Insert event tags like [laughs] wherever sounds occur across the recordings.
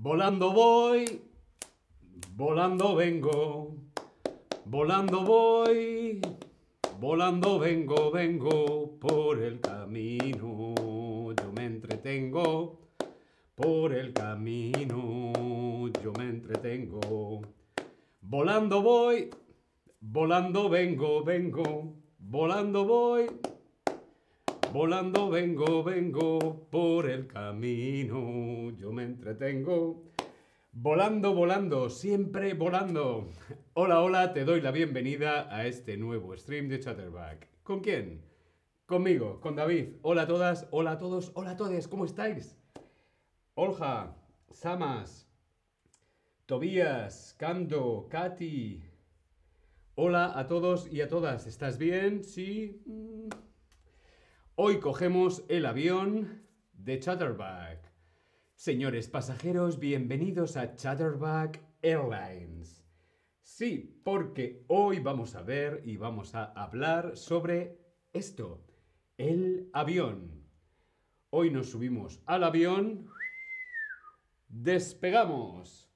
Volando voy, volando vengo, volando voy, volando vengo, vengo por el camino. Yo me entretengo por el camino, yo me entretengo. Volando voy, volando vengo, vengo, volando voy. Volando vengo, vengo por el camino, yo me entretengo. Volando, volando, siempre volando. Hola, hola, te doy la bienvenida a este nuevo stream de Chatterback. ¿Con quién? Conmigo, con David. Hola a todas, hola a todos, hola a todos, ¿cómo estáis? Olja, Samas, Tobías, Kando, Katy. Hola a todos y a todas, ¿estás bien? Sí. Hoy cogemos el avión de Chatterback. Señores pasajeros, bienvenidos a Chatterback Airlines. Sí, porque hoy vamos a ver y vamos a hablar sobre esto, el avión. Hoy nos subimos al avión, despegamos.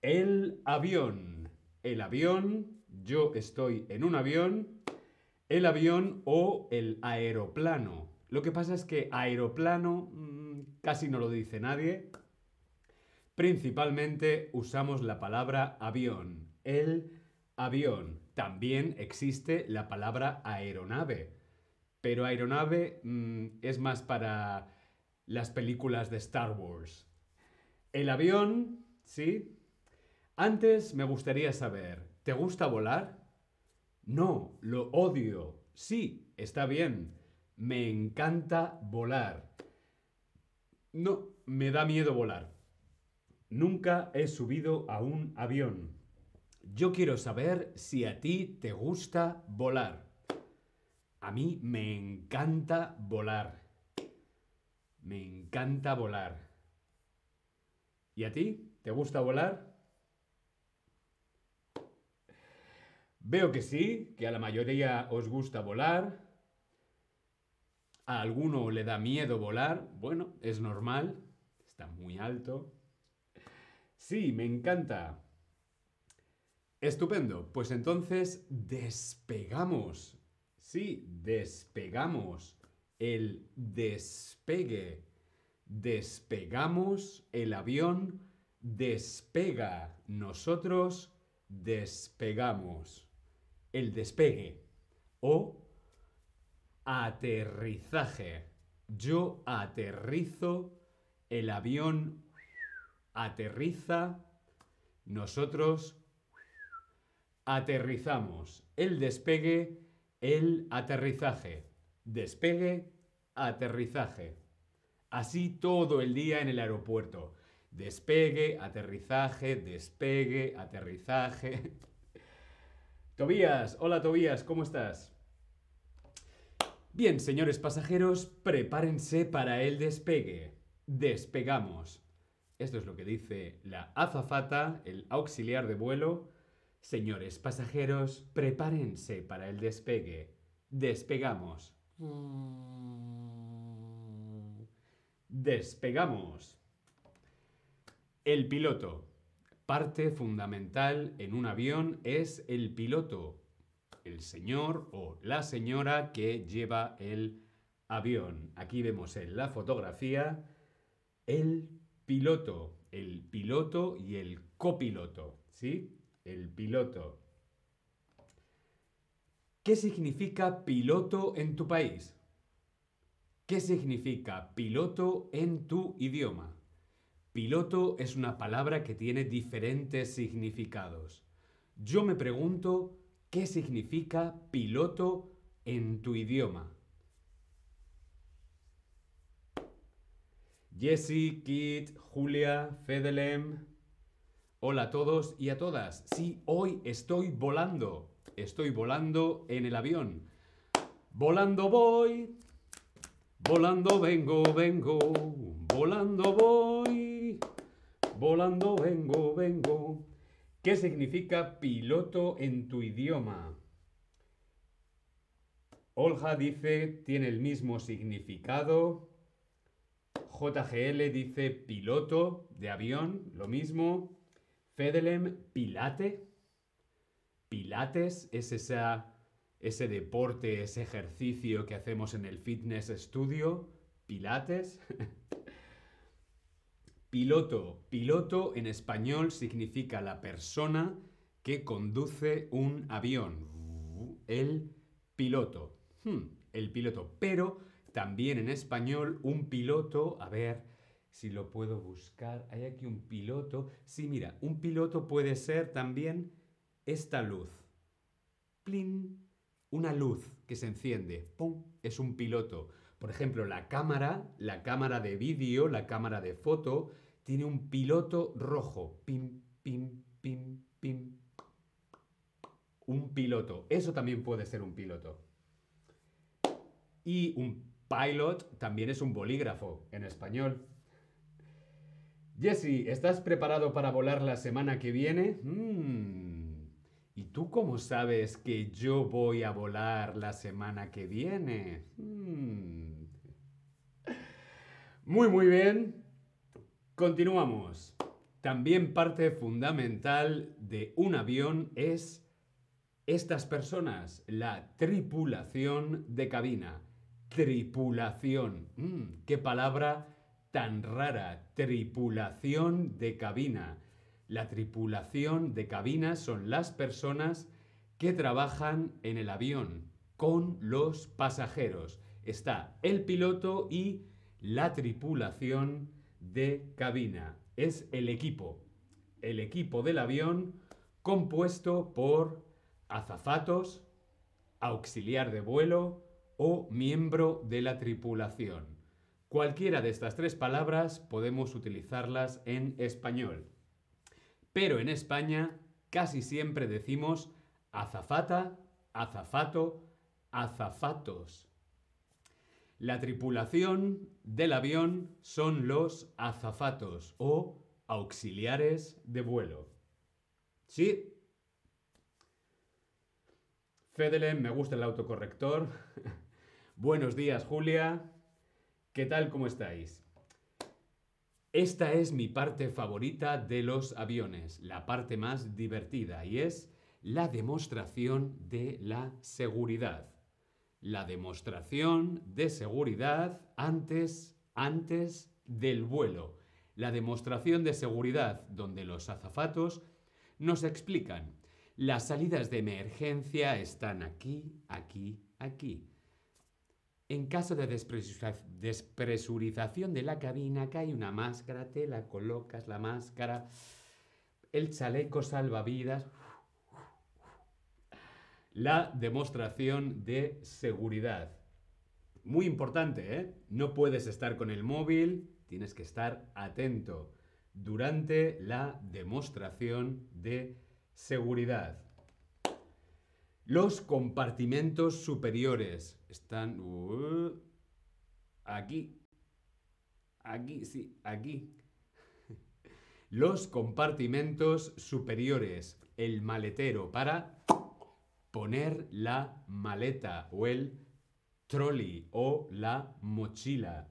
El avión. El avión, yo estoy en un avión el avión o el aeroplano. Lo que pasa es que aeroplano mm, casi no lo dice nadie. Principalmente usamos la palabra avión. El avión. También existe la palabra aeronave. Pero aeronave mm, es más para las películas de Star Wars. El avión, ¿sí? Antes me gustaría saber, ¿te gusta volar? No, lo odio. Sí, está bien. Me encanta volar. No, me da miedo volar. Nunca he subido a un avión. Yo quiero saber si a ti te gusta volar. A mí me encanta volar. Me encanta volar. ¿Y a ti? ¿Te gusta volar? Veo que sí, que a la mayoría os gusta volar. A alguno le da miedo volar. Bueno, es normal. Está muy alto. Sí, me encanta. Estupendo. Pues entonces despegamos. Sí, despegamos. El despegue. Despegamos el avión. Despega. Nosotros despegamos el despegue o aterrizaje. Yo aterrizo, el avión aterriza, nosotros aterrizamos. El despegue, el aterrizaje. Despegue, aterrizaje. Así todo el día en el aeropuerto. Despegue, aterrizaje, despegue, aterrizaje. [laughs] Tobías, hola Tobías, ¿cómo estás? Bien, señores pasajeros, prepárense para el despegue. Despegamos. Esto es lo que dice la azafata, el auxiliar de vuelo. Señores pasajeros, prepárense para el despegue. Despegamos. Despegamos. El piloto. Parte fundamental en un avión es el piloto, el señor o la señora que lleva el avión. Aquí vemos en la fotografía el piloto, el piloto y el copiloto, ¿sí? El piloto. ¿Qué significa piloto en tu país? ¿Qué significa piloto en tu idioma? Piloto es una palabra que tiene diferentes significados. Yo me pregunto qué significa piloto en tu idioma. Jesse, Kit, Julia, Fedelem. Hola a todos y a todas. Sí, hoy estoy volando. Estoy volando en el avión. Volando voy. Volando vengo, vengo. Volando voy. Volando vengo, vengo. ¿Qué significa piloto en tu idioma? Olja dice, tiene el mismo significado. JGL dice piloto de avión, lo mismo. Fedelem, pilate. Pilates es ese deporte, ese ejercicio que hacemos en el fitness studio. Pilates. [laughs] Piloto. Piloto en español significa la persona que conduce un avión. El piloto. Hmm, el piloto. Pero también en español un piloto, a ver si lo puedo buscar. Hay aquí un piloto. Sí, mira, un piloto puede ser también esta luz. Plin. Una luz que se enciende. ¡Pum! Es un piloto. Por ejemplo, la cámara, la cámara de vídeo, la cámara de foto, tiene un piloto rojo. Pim, pim, pim, pim. Un piloto. Eso también puede ser un piloto. Y un pilot también es un bolígrafo en español. Jesse, ¿estás preparado para volar la semana que viene? Mm. ¿Y tú cómo sabes que yo voy a volar la semana que viene? Mm. Muy, muy bien. Continuamos. También parte fundamental de un avión es estas personas, la tripulación de cabina. Tripulación. Mm, qué palabra tan rara. Tripulación de cabina. La tripulación de cabina son las personas que trabajan en el avión con los pasajeros. Está el piloto y la tripulación de cabina. Es el equipo, el equipo del avión compuesto por azafatos, auxiliar de vuelo o miembro de la tripulación. Cualquiera de estas tres palabras podemos utilizarlas en español. Pero en España casi siempre decimos azafata, azafato, azafatos. La tripulación del avión son los azafatos o auxiliares de vuelo. ¿Sí? Fedele, me gusta el autocorrector. [laughs] Buenos días, Julia. ¿Qué tal? ¿Cómo estáis? Esta es mi parte favorita de los aviones, la parte más divertida, y es la demostración de la seguridad la demostración de seguridad antes, antes del vuelo. La demostración de seguridad donde los azafatos nos explican. Las salidas de emergencia están aquí, aquí, aquí. En caso de despresurización de la cabina, cae una máscara, te la colocas la máscara, el chaleco salvavidas la demostración de seguridad. Muy importante, ¿eh? No puedes estar con el móvil, tienes que estar atento durante la demostración de seguridad. Los compartimentos superiores están uh, aquí. Aquí, sí, aquí. [laughs] Los compartimentos superiores, el maletero para poner la maleta o el trolley o la mochila,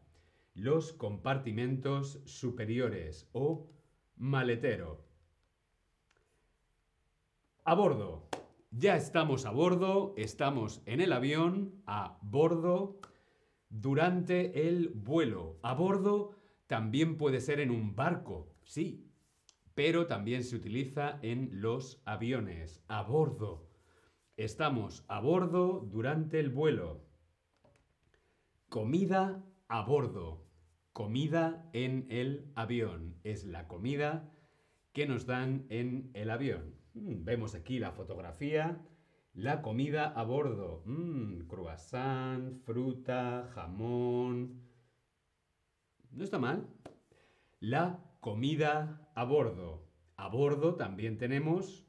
los compartimentos superiores o maletero. A bordo. Ya estamos a bordo, estamos en el avión, a bordo, durante el vuelo. A bordo también puede ser en un barco, sí, pero también se utiliza en los aviones. A bordo. Estamos a bordo durante el vuelo. Comida a bordo. Comida en el avión. Es la comida que nos dan en el avión. Mm, vemos aquí la fotografía. La comida a bordo. Mm, croissant, fruta, jamón. No está mal. La comida a bordo. A bordo también tenemos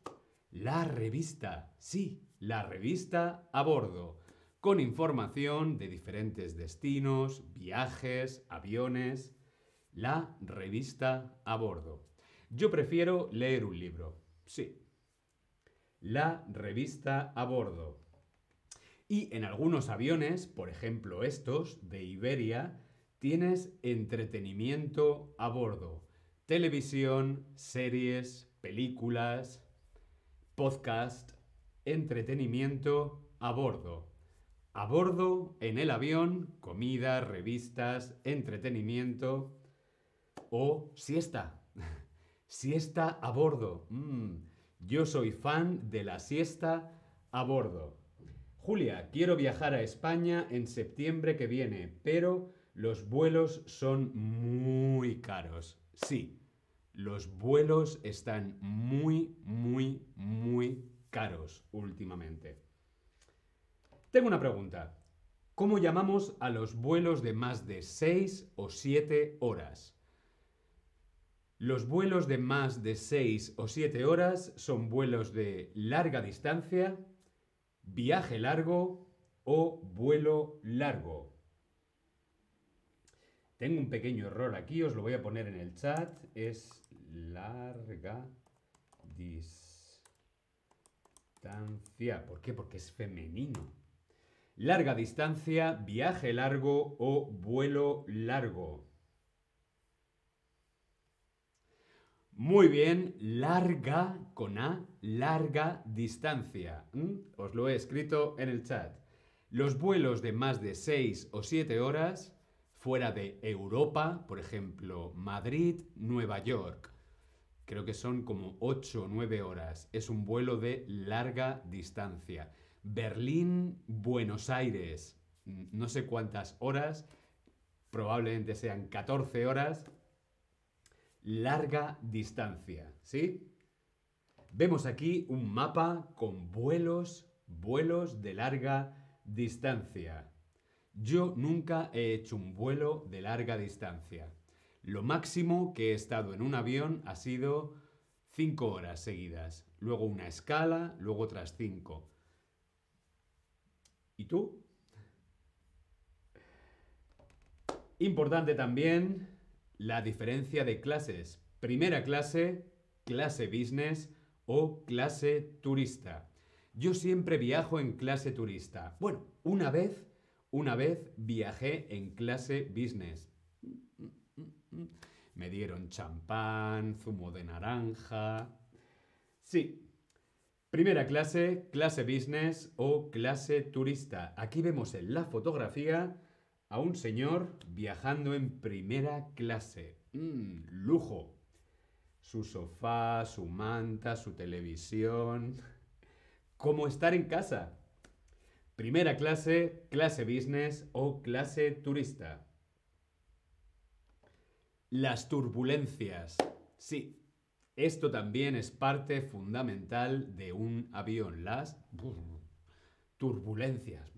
la revista. Sí, la revista a bordo, con información de diferentes destinos, viajes, aviones. La revista a bordo. Yo prefiero leer un libro. Sí. La revista a bordo. Y en algunos aviones, por ejemplo estos de Iberia, tienes entretenimiento a bordo. Televisión, series, películas, podcast, entretenimiento a bordo. A bordo, en el avión, comida, revistas, entretenimiento o siesta. [laughs] siesta a bordo. Mm, yo soy fan de la siesta a bordo. Julia, quiero viajar a España en septiembre que viene, pero los vuelos son muy caros. Sí, los vuelos están muy, muy, muy caros últimamente. Tengo una pregunta. ¿Cómo llamamos a los vuelos de más de 6 o 7 horas? Los vuelos de más de 6 o 7 horas son vuelos de larga distancia, viaje largo o vuelo largo. Tengo un pequeño error aquí, os lo voy a poner en el chat. Es larga distancia. ¿Por qué? Porque es femenino. Larga distancia, viaje largo o vuelo largo. Muy bien, larga con A, larga distancia. Os lo he escrito en el chat. Los vuelos de más de 6 o 7 horas fuera de Europa, por ejemplo, Madrid, Nueva York. Creo que son como 8 o 9 horas. Es un vuelo de larga distancia. Berlín, Buenos Aires. No sé cuántas horas, probablemente sean 14 horas larga distancia, ¿sí? Vemos aquí un mapa con vuelos, vuelos de larga distancia. Yo nunca he hecho un vuelo de larga distancia. Lo máximo que he estado en un avión ha sido cinco horas seguidas. Luego una escala, luego otras cinco. ¿Y tú? Importante también la diferencia de clases. Primera clase, clase business o clase turista. Yo siempre viajo en clase turista. Bueno, una vez, una vez viajé en clase business. Me dieron champán, zumo de naranja. Sí. Primera clase, clase business o clase turista. Aquí vemos en la fotografía a un señor viajando en primera clase. Mm, lujo. Su sofá, su manta, su televisión. Como estar en casa. Primera clase, clase business o clase turista. Las turbulencias. Sí, esto también es parte fundamental de un avión. Las turbulencias.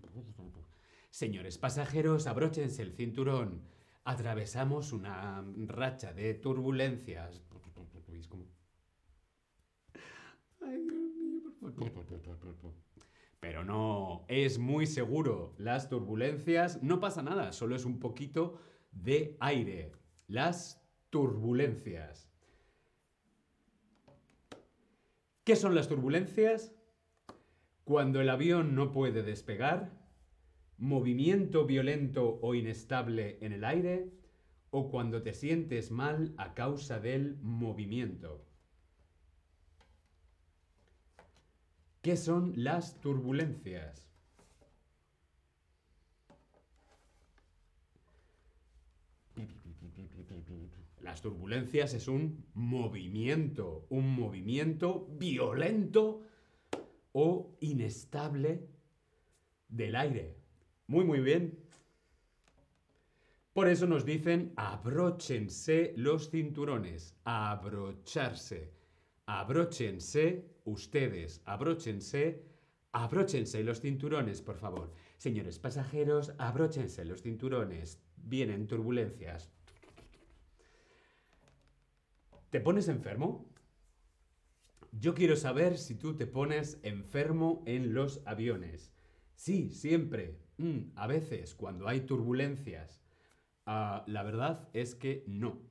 Señores pasajeros, abróchense el cinturón. Atravesamos una racha de turbulencias. Pero no, es muy seguro. Las turbulencias no pasa nada, solo es un poquito de aire. Las turbulencias. ¿Qué son las turbulencias? Cuando el avión no puede despegar, movimiento violento o inestable en el aire o cuando te sientes mal a causa del movimiento. ¿Qué son las turbulencias? Las turbulencias es un movimiento, un movimiento violento o inestable del aire. Muy, muy bien. Por eso nos dicen abróchense los cinturones, abrocharse. Abróchense ustedes, abróchense, abróchense los cinturones, por favor. Señores pasajeros, abróchense los cinturones. Vienen turbulencias. ¿Te pones enfermo? Yo quiero saber si tú te pones enfermo en los aviones. Sí, siempre. Mm, a veces, cuando hay turbulencias, ah, la verdad es que no.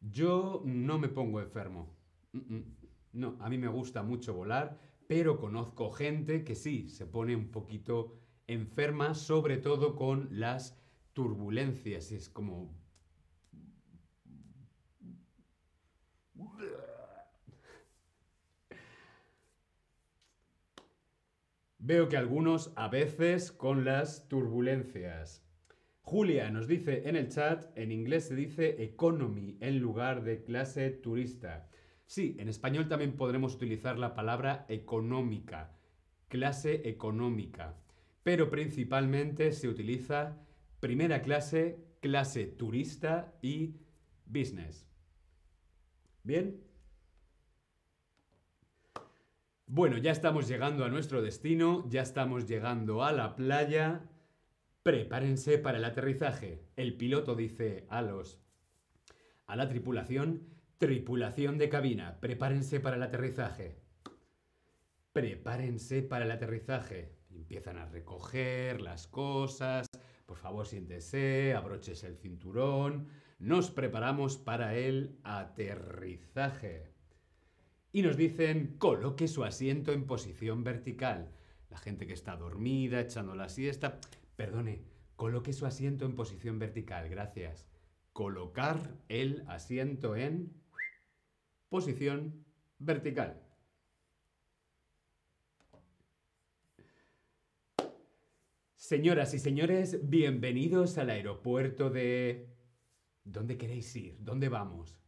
Yo no me pongo enfermo. Mm, mm, no, a mí me gusta mucho volar, pero conozco gente que sí, se pone un poquito enferma, sobre todo con las turbulencias, es como... Veo que algunos a veces con las turbulencias. Julia nos dice en el chat, en inglés se dice economy en lugar de clase turista. Sí, en español también podremos utilizar la palabra económica, clase económica, pero principalmente se utiliza primera clase, clase turista y business. ¿Bien? Bueno, ya estamos llegando a nuestro destino, ya estamos llegando a la playa. Prepárense para el aterrizaje. El piloto dice a los a la tripulación, tripulación de cabina, prepárense para el aterrizaje. Prepárense para el aterrizaje. Empiezan a recoger las cosas. Por favor, siéntese, abroches el cinturón. Nos preparamos para el aterrizaje y nos dicen coloque su asiento en posición vertical. La gente que está dormida, echando la siesta, perdone, coloque su asiento en posición vertical, gracias. Colocar el asiento en posición vertical. Señoras y señores, bienvenidos al aeropuerto de... ¿Dónde queréis ir? ¿Dónde vamos?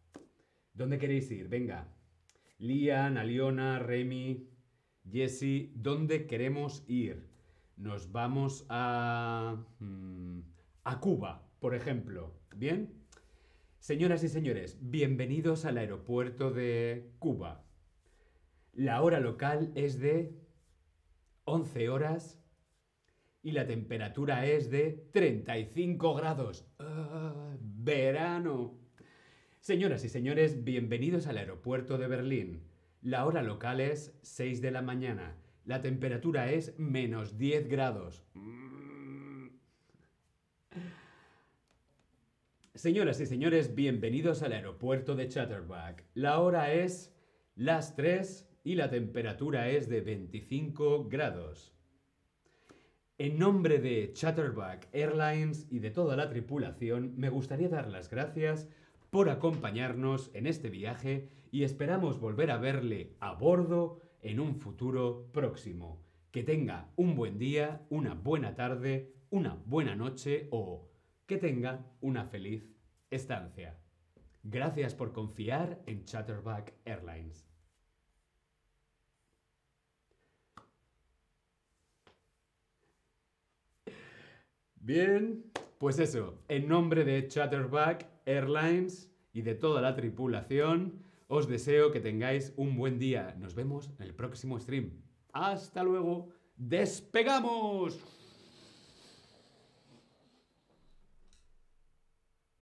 ¿Dónde queréis ir? Venga, Lian, Aliona, Remy, Jesse, ¿dónde queremos ir? Nos vamos a... Mm, a Cuba, por ejemplo. ¿Bien? Señoras y señores, bienvenidos al aeropuerto de Cuba. La hora local es de 11 horas y la temperatura es de 35 grados. ¡Ah! ¡Verano! Señoras y señores, bienvenidos al aeropuerto de Berlín. La hora local es 6 de la mañana. La temperatura es menos 10 grados. Señoras y señores, bienvenidos al aeropuerto de Chatterback. La hora es las 3 y la temperatura es de 25 grados. En nombre de Chatterback Airlines y de toda la tripulación, me gustaría dar las gracias por acompañarnos en este viaje y esperamos volver a verle a bordo en un futuro próximo. Que tenga un buen día, una buena tarde, una buena noche o que tenga una feliz estancia. Gracias por confiar en Chatterback Airlines. Bien, pues eso, en nombre de Chatterback Airlines y de toda la tripulación, os deseo que tengáis un buen día. Nos vemos en el próximo stream. Hasta luego. ¡Despegamos!